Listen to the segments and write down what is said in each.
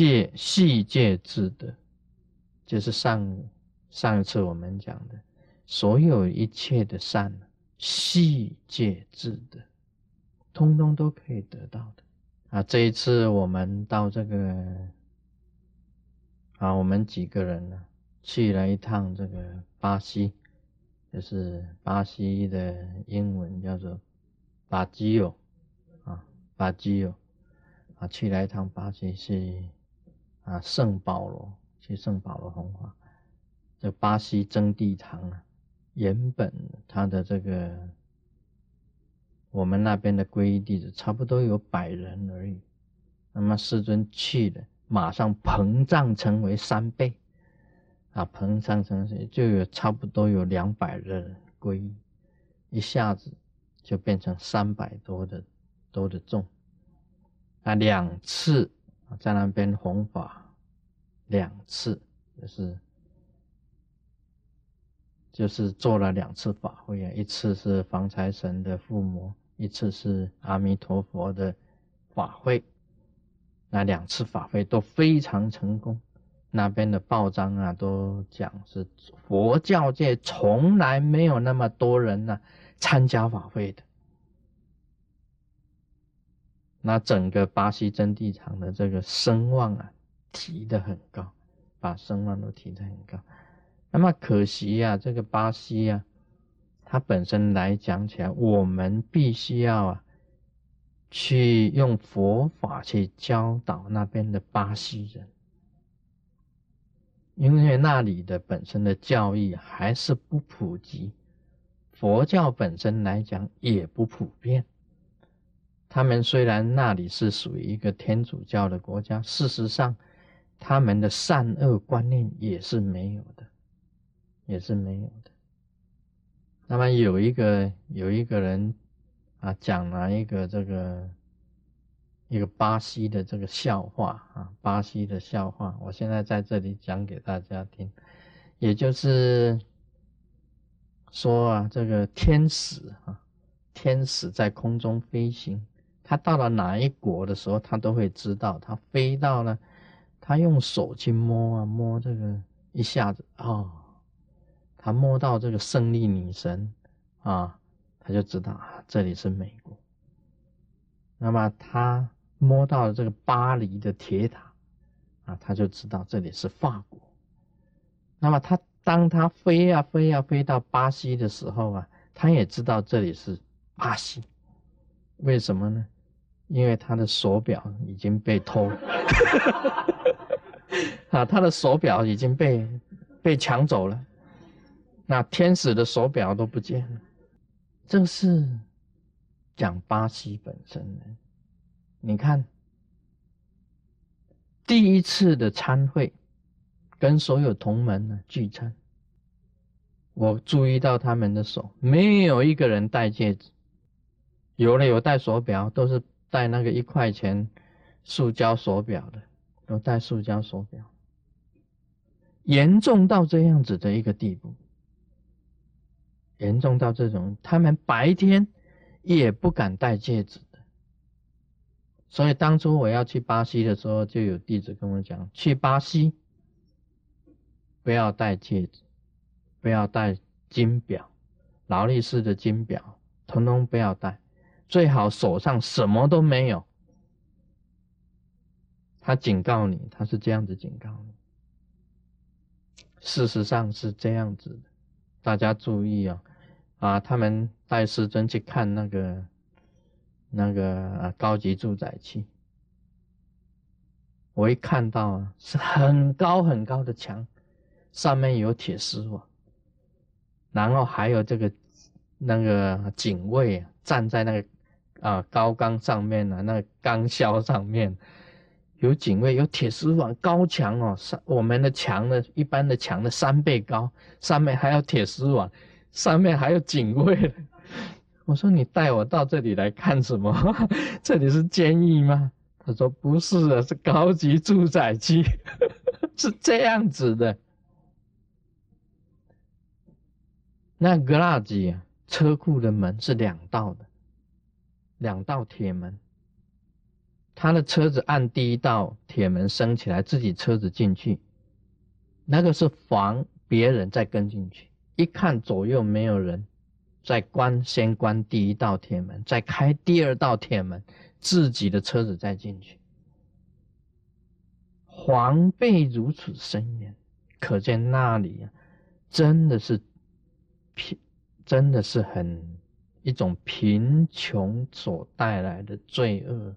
界细界智的，就是上上一次我们讲的，所有一切的善，细界智的，通通都可以得到的。啊，这一次我们到这个，啊，我们几个人呢，去了一趟这个巴西，就是巴西的英文叫做巴基欧，啊，巴基欧，啊，去了一趟巴西是。啊，圣保罗去圣保罗红花，这巴西真谛堂啊，原本他的这个我们那边的皈依弟子差不多有百人而已，那么师尊去了，马上膨胀成为三倍，啊，膨胀成就有差不多有两百人皈依，一下子就变成三百多的多的众，啊，两次。在那边弘法两次，就是就是做了两次法会啊，一次是防财神的附魔，一次是阿弥陀佛的法会。那两次法会都非常成功，那边的报章啊都讲是佛教界从来没有那么多人呢参加法会的。那整个巴西真谛场的这个声望啊，提得很高，把声望都提得很高。那么可惜呀，这个巴西呀，它本身来讲起来，我们必须要啊，去用佛法去教导那边的巴西人，因为那里的本身的教育还是不普及，佛教本身来讲也不普遍。他们虽然那里是属于一个天主教的国家，事实上，他们的善恶观念也是没有的，也是没有的。那么有一个有一个人啊，讲了一个这个一个巴西的这个笑话啊，巴西的笑话，我现在在这里讲给大家听，也就是说啊，这个天使啊，天使在空中飞行。他到了哪一国的时候，他都会知道。他飞到了，他用手去摸啊摸这个，一下子啊，他摸到这个胜利女神啊，他就知道啊这里是美国。那么他摸到了这个巴黎的铁塔啊，他就知道这里是法国。那么他当他飞呀飞呀飞到巴西的时候啊，他也知道这里是巴西。为什么呢？因为他的手表已经被偷，啊，他的手表已经被被抢走了，那天使的手表都不见了。这是讲巴西本身的。你看，第一次的参会，跟所有同门呢聚餐，我注意到他们的手没有一个人戴戒指，有了有戴手表，都是。戴那个一块钱塑胶手表的，都戴塑胶手表，严重到这样子的一个地步，严重到这种，他们白天也不敢戴戒指的。所以当初我要去巴西的时候，就有弟子跟我讲，去巴西不要戴戒指，不要戴金表，劳力士的金表，统统不要戴。最好手上什么都没有。他警告你，他是这样子警告你。事实上是这样子的，大家注意啊！啊，他们带师尊去看那个那个高级住宅区，我一看到啊，是很高很高的墙，上面有铁丝网，然后还有这个那个警卫站在那个。啊，高岗上面啊，那钢销上面有警卫，有铁丝网，高墙哦，三我们的墙的一般的墙的三倍高，上面还有铁丝网，上面还有警卫。我说你带我到这里来看什么？这里是监狱吗？他说不是的，是高级住宅区，是这样子的。那格拉吉啊，车库的门是两道的。两道铁门，他的车子按第一道铁门升起来，自己车子进去，那个是防别人再跟进去。一看左右没有人，再关先关第一道铁门，再开第二道铁门，自己的车子再进去，防备如此深远，可见那里啊，真的是贫，真的是很一种贫穷所带来的罪恶。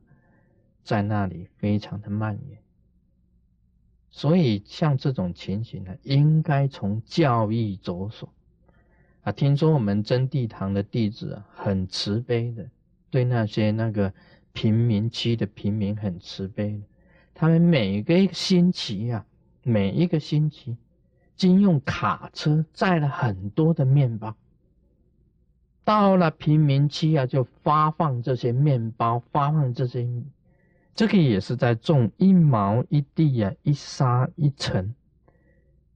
在那里非常的蔓延，所以像这种情形呢，应该从教育着手啊。听说我们真谛堂的弟子啊，很慈悲的，对那些那个贫民区的平民很慈悲的。他们每个星期啊，每一个星期，经用卡车载了很多的面包，到了贫民区啊，就发放这些面包，发放这些。这个也是在种一毛一地呀，一沙一尘，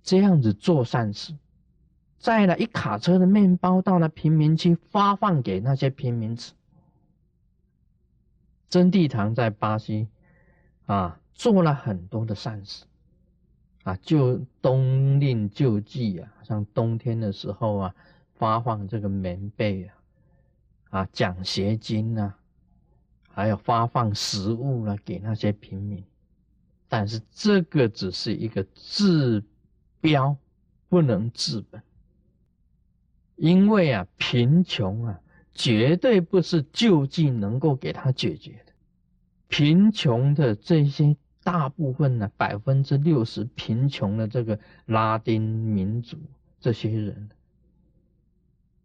这样子做善事，载了一卡车的面包到了贫民区，发放给那些贫民吃。真谛堂在巴西啊，做了很多的善事啊，就冬令救济啊，像冬天的时候啊，发放这个棉被啊，啊，奖学金啊。还有发放食物了给那些平民，但是这个只是一个治标，不能治本。因为啊，贫穷啊，绝对不是救济能够给他解决的。贫穷的这些大部分呢，百分之六十贫穷的这个拉丁民族这些人，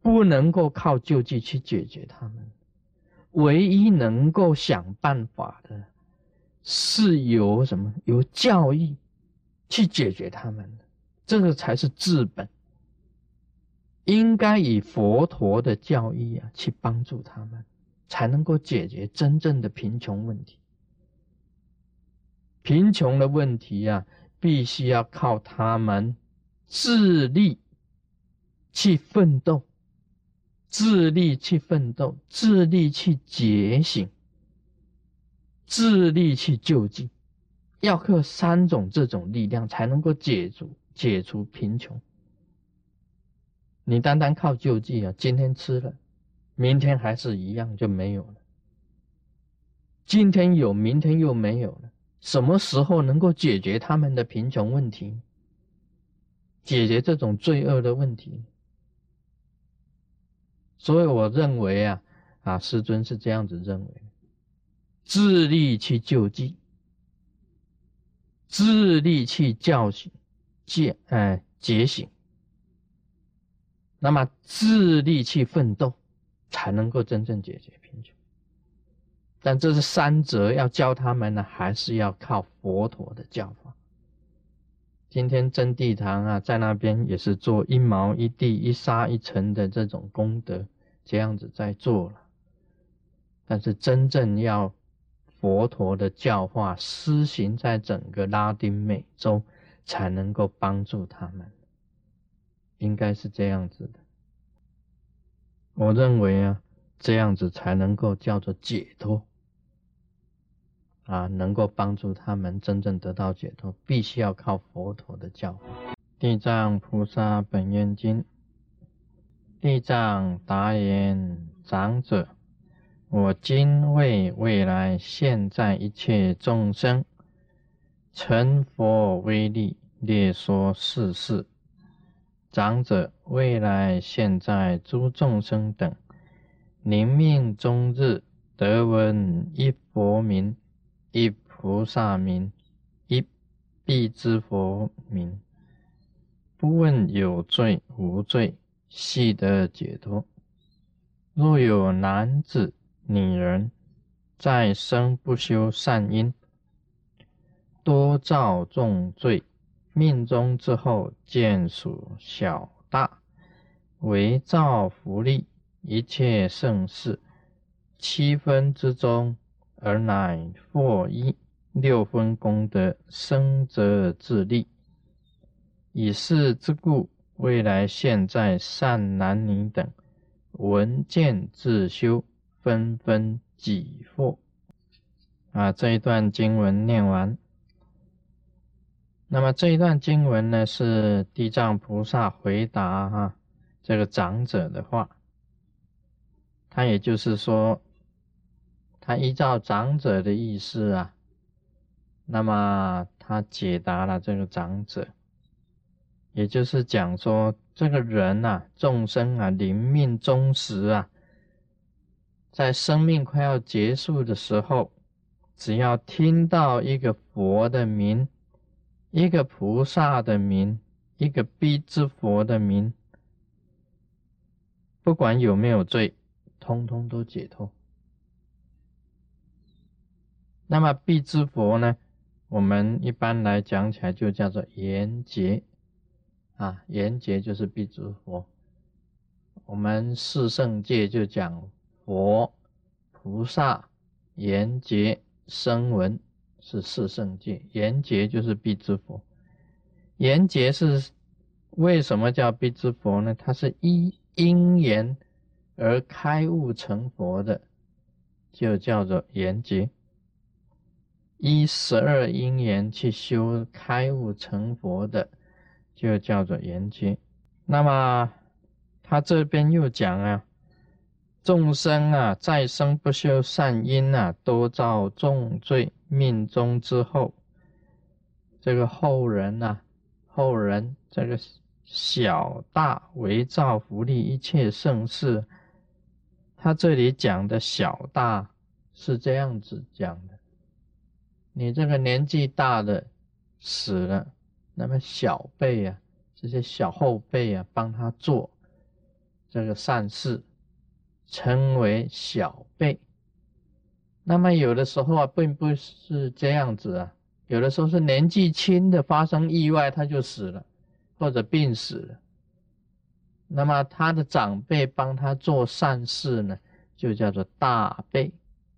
不能够靠救济去解决他们。唯一能够想办法的，是由什么？由教育去解决他们，这个才是治本。应该以佛陀的教义啊，去帮助他们，才能够解决真正的贫穷问题。贫穷的问题啊，必须要靠他们自力去奋斗。自力去奋斗，自力去觉醒，自力去救济，要靠三种这种力量才能够解除解除贫穷。你单单靠救济啊，今天吃了，明天还是一样就没有了。今天有，明天又没有了。什么时候能够解决他们的贫穷问题？解决这种罪恶的问题？所以我认为啊，啊，师尊是这样子认为：自力去救济，自力去叫醒、戒哎觉醒，那么自力去奋斗，才能够真正解决贫穷。但这是三者要教他们呢，还是要靠佛陀的教法。今天真谛堂啊，在那边也是做一毛一地一沙一尘的这种功德。这样子在做了，但是真正要佛陀的教化施行在整个拉丁美洲，才能够帮助他们，应该是这样子的。我认为啊，这样子才能够叫做解脱，啊，能够帮助他们真正得到解脱，必须要靠佛陀的教化。地藏菩萨本愿经。地藏答言：长者，我今为未来现在一切众生成佛威力列说世事。长者，未来现在诸众生等，临命终日得闻一佛名、一菩萨名、一必知佛名，不问有罪无罪。系得解脱。若有男子、女人在生不修善因，多造重罪，命中之后见属小大，为造福利一切盛事，七分之中而乃获一六分功德，生则自利。以是之故。未来现在善男女等闻见自修，纷纷己惑。啊，这一段经文念完。那么这一段经文呢，是地藏菩萨回答哈这个长者的话。他也就是说，他依照长者的意思啊，那么他解答了这个长者，也就是讲说，这个人呐，众生啊，临命终时啊。在生命快要结束的时候，只要听到一个佛的名，一个菩萨的名，一个必之佛的名，不管有没有罪，通通都解脱。那么必之佛呢？我们一般来讲起来就叫做严劫啊，严劫就是必之佛。我们四圣界就讲。佛、菩萨、严劫、声闻是四圣界，严劫就是必之佛。严劫是为什么叫必之佛呢？它是依因缘而开悟成佛的，就叫做严劫。依十二因缘去修开悟成佛的，就叫做延劫。那么他这边又讲啊。众生啊，再生不修善因啊，多造重罪。命中之后，这个后人呐，后人这个小大为造福利一切盛世。他这里讲的小大是这样子讲的：你这个年纪大的死了，那么小辈啊，这些小后辈啊，帮他做这个善事。称为小辈，那么有的时候啊，并不是这样子啊，有的时候是年纪轻的发生意外，他就死了，或者病死了。那么他的长辈帮他做善事呢，就叫做大辈。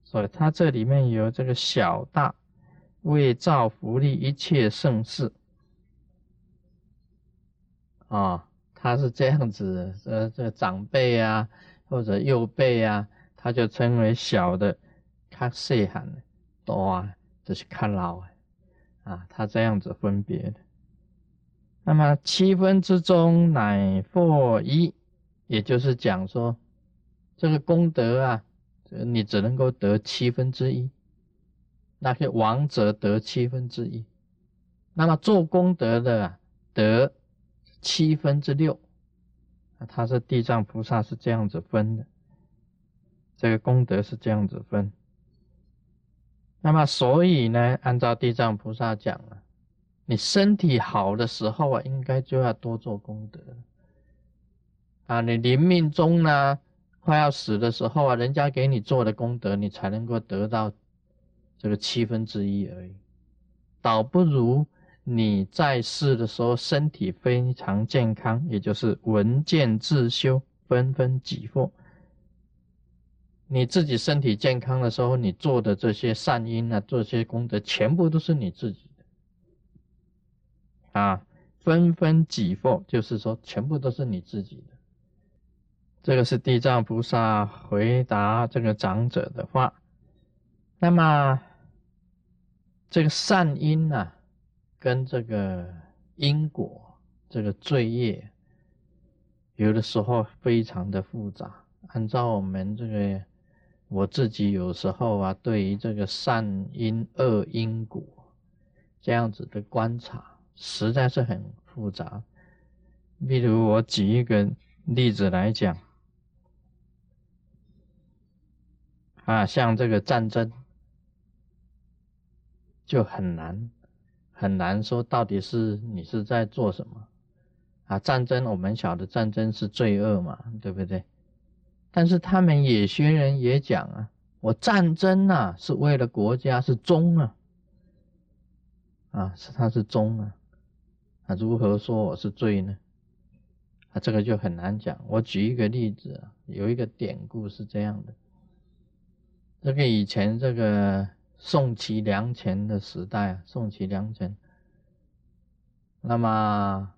所以他这里面有这个小大，为造福利一切盛世啊，他是这样子，呃，这长辈啊。或者右辈啊，他就称为小的，看细汉的，多啊，就是看老啊，啊，他这样子分别的。那么七分之中乃获一，也就是讲说，这个功德啊，你只能够得七分之一，那些王者得七分之一，那么做功德的啊得七分之六。他是地藏菩萨是这样子分的，这个功德是这样子分。那么所以呢，按照地藏菩萨讲啊，你身体好的时候啊，应该就要多做功德啊。你临命中呢，快要死的时候啊，人家给你做的功德，你才能够得到这个七分之一而已，倒不如。你在世的时候身体非常健康，也就是闻见自修，纷纷己获。你自己身体健康的时候，你做的这些善因啊，这些功德，全部都是你自己的啊，纷纷己获，就是说全部都是你自己的。这个是地藏菩萨回答这个长者的话。那么这个善因呢？跟这个因果，这个罪业，有的时候非常的复杂。按照我们这个，我自己有时候啊，对于这个善因、恶因果这样子的观察，实在是很复杂。例如，我举一个例子来讲，啊，像这个战争就很难。很难说到底是你是在做什么啊？战争我们晓得战争是罪恶嘛，对不对？但是他们野学人也讲啊，我战争啊是为了国家是忠啊，啊是他是忠啊，啊如何说我是罪呢？啊这个就很难讲。我举一个例子啊，有一个典故是这样的，这个以前这个。宋齐梁陈的时代啊，宋齐梁陈，那么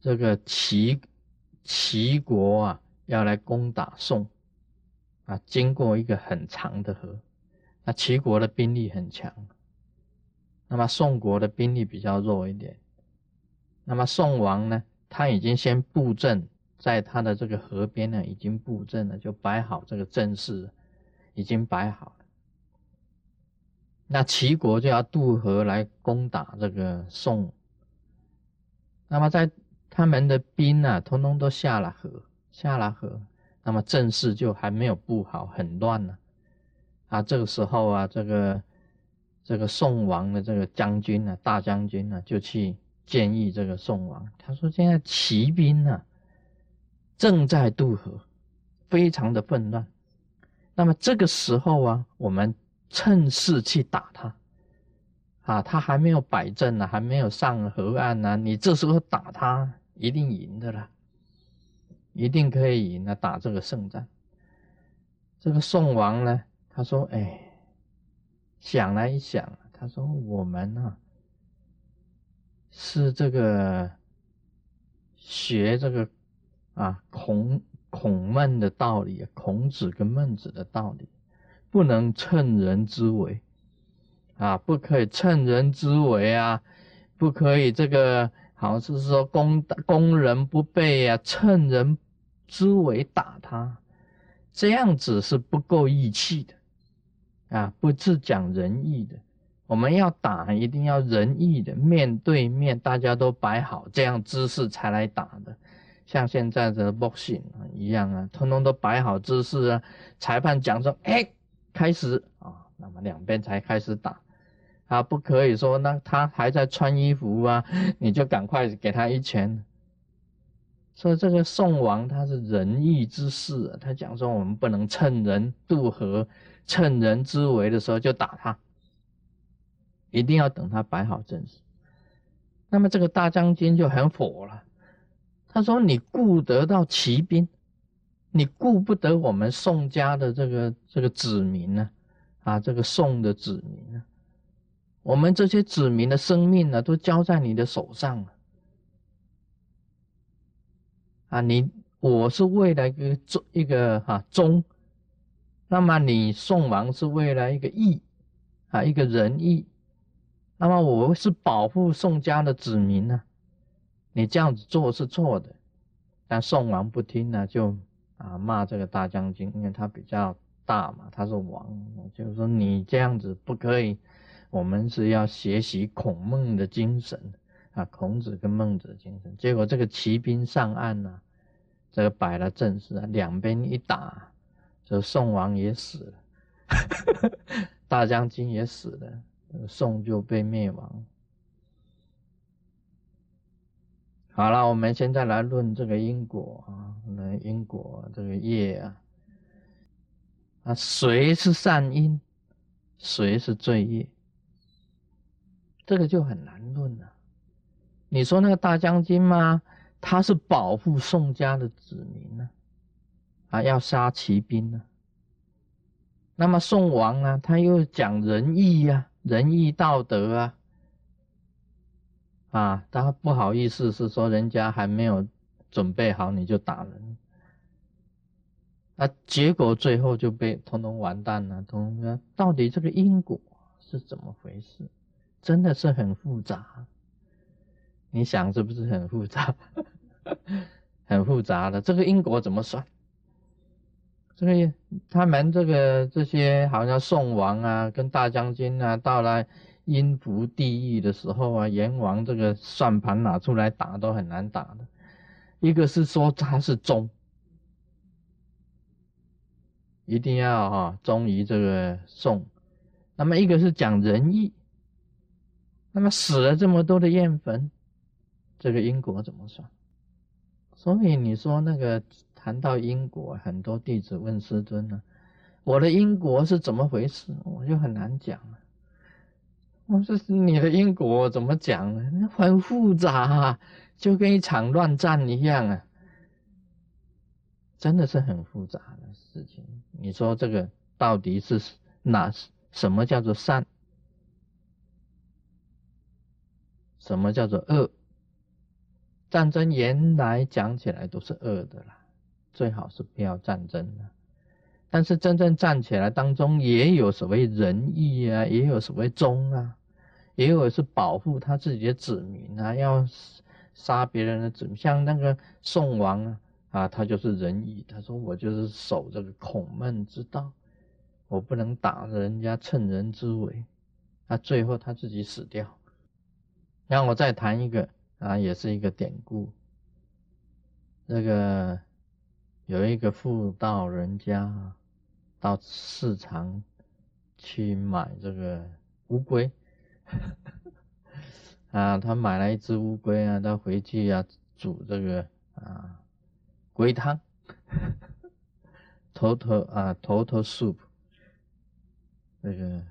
这个齐齐国啊要来攻打宋啊，经过一个很长的河。那齐国的兵力很强，那么宋国的兵力比较弱一点。那么宋王呢，他已经先布阵在他的这个河边呢，已经布阵了，就摆好这个阵势，已经摆好了。那齐国就要渡河来攻打这个宋。那么在他们的兵啊，通通都下了河，下了河，那么阵势就还没有布好，很乱呢。啊，这个时候啊，这个这个宋王的这个将军呢，大将军呢，就去建议这个宋王，他说：“现在骑兵呢正在渡河，非常的混乱。那么这个时候啊，我们趁势去打他。啊，他还没有摆阵呢，还没有上河岸呢，你这时候打他，一定赢的了，一定可以赢了，打这个胜战。这个宋王呢？”他说：“哎，想来一想，他说我们呢是这个学这个啊孔孔孟的道理，孔子跟孟子的道理，不能趁人之危。啊，不可以趁人之危啊，不可以这个好像是说攻攻人不备啊，趁人之危打他，这样子是不够义气的。”啊，不是讲仁义的，我们要打一定要仁义的，面对面，大家都摆好这样姿势才来打的，像现在的 boxing 一样啊，通通都摆好姿势啊，裁判讲说，哎，开始啊，那么两边才开始打，啊，不可以说那他还在穿衣服啊，你就赶快给他一拳。所以这个宋王他是仁义之士，他讲说我们不能趁人渡河。趁人之危的时候就打他，一定要等他摆好阵势。那么这个大将军就很火了，他说：“你顾得到骑兵，你顾不得我们宋家的这个这个子民呢？啊，这个宋的子民呢？我们这些子民的生命呢，都交在你的手上了。啊，你我是为了一个忠一个哈忠。”那么你宋王是为了一个义啊，一个仁义。那么我是保护宋家的子民呢，你这样子做是错的。但宋王不听呢，就啊骂这个大将军，因为他比较大嘛，他是王，就是说你这样子不可以。我们是要学习孔孟的精神啊，孔子跟孟子的精神。结果这个骑兵上岸呢，这个摆了阵势啊，两边一打。这宋王也死了，大将军也死了，宋就被灭亡。好了，我们现在来论这个因果啊，那因果这个业啊，啊，谁是善因，谁是罪业，这个就很难论了。你说那个大将军吗？他是保护宋家的子民呢？啊，要杀骑兵呢？那么宋王啊，他又讲仁义呀，仁义道德啊，啊，他不好意思是说人家还没有准备好你就打人，那结果最后就被通通完蛋了。通通到底这个因果是怎么回事？真的是很复杂，你想是不是很复杂？很复杂的，这个因果怎么算？这个他们这个这些好像宋王啊，跟大将军啊，到了阴福地狱的时候啊，阎王这个算盘拿出来打都很难打的。一个是说他是忠，一定要哈忠于这个宋；那么一个是讲仁义，那么死了这么多的燕坟，这个因果怎么算？所以你说那个。谈到因果，很多弟子问师尊呢：“我的因果是怎么回事？”我就很难讲了。我说是：“你的因果怎么讲呢？很复杂啊，就跟一场乱战一样啊，真的是很复杂的事情。你说这个到底是哪？什么叫做善？什么叫做恶？战争原来讲起来都是恶的啦。”最好是不要战争了，但是真正站起来当中，也有所谓仁义啊，也有所谓忠啊，也有是保护他自己的子民啊，要杀别人的子民，像那个宋王啊，啊，他就是仁义，他说我就是守这个孔孟之道，我不能打人家趁人之危，啊，最后他自己死掉。让我再谈一个啊，也是一个典故，这个。有一个妇道人家到市场去买这个乌龟，啊，他买了一只乌龟啊，他回去啊煮这个啊龟汤，头头啊头头 soup，这个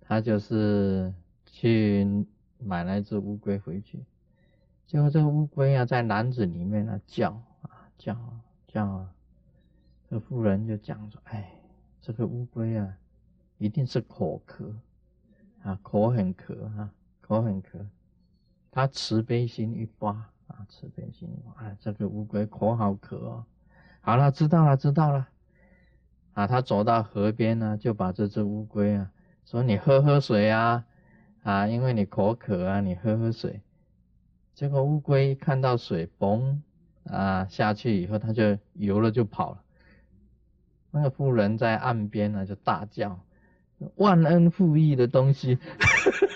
他就是去买了一只乌龟回去，结果这个乌龟啊在篮子里面啊叫啊叫。叫这妇人就讲说：“哎，这个乌龟啊，一定是口渴啊，口很渴啊，口很渴。他慈悲心一发啊，慈悲心一发，哎，这个乌龟口好渴哦。好了，知道了，知道了。啊，他走到河边呢，就把这只乌龟啊，说你喝喝水啊，啊，因为你口渴啊，你喝喝水。结果乌龟看到水，嘣。”啊，下去以后它就游了就跑了。那个妇人在岸边呢，就大叫：“忘恩负义的东西！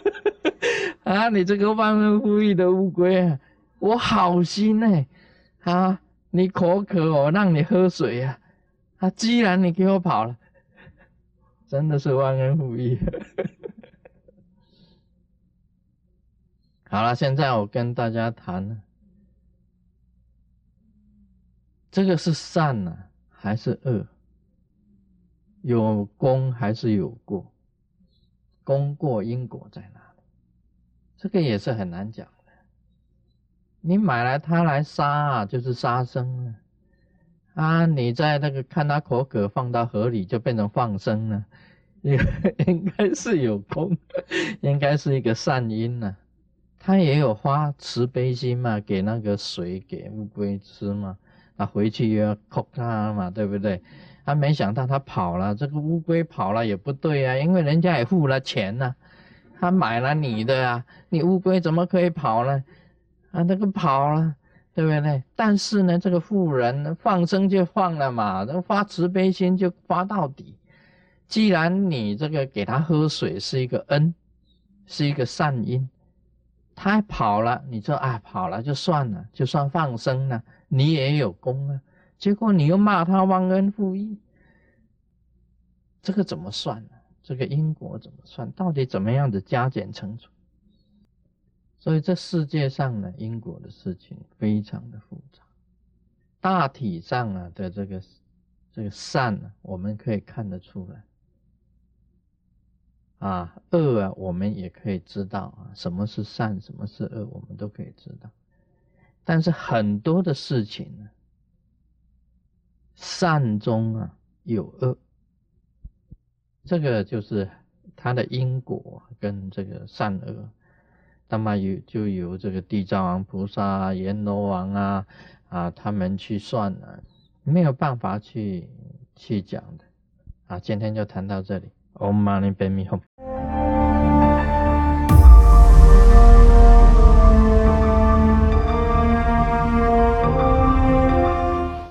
啊，你这个忘恩负义的乌龟啊！我好心呢，啊，你口渴，我让你喝水呀。啊，既然你给我跑了，真的是忘恩负义。好了，现在我跟大家谈。这个是善呢，还是恶？有功还是有过？功过因果在哪里？这个也是很难讲的。你买来它来杀啊，就是杀生了啊！你在那个看它口渴，放到河里就变成放生了，应 应该是有功，应该是一个善因呢。他也有花慈悲心嘛，给那个水给乌龟吃嘛。他回去要扣他嘛，对不对？他没想到他跑了，这个乌龟跑了也不对啊，因为人家也付了钱呢，他买了你的啊，你乌龟怎么可以跑呢？啊，那个跑了，对不对？但是呢，这个富人放生就放了嘛，这发慈悲心就发到底。既然你这个给他喝水是一个恩，是一个善因，他跑了，你说啊跑了就算了，就算放生了。你也有功啊，结果你又骂他忘恩负义，这个怎么算呢？这个因果怎么算？到底怎么样的加减乘除？所以这世界上呢，因果的事情非常的复杂。大体上啊的这个这个善呢，我们可以看得出来。啊，恶啊，我们也可以知道啊，什么是善，什么是恶，我们都可以知道。但是很多的事情呢，善中啊有恶，这个就是它的因果跟这个善恶，那么有就由这个地藏王菩萨、阎罗王啊啊他们去算了，没有办法去去讲的啊。今天就谈到这里，Om Mani Padme Hum。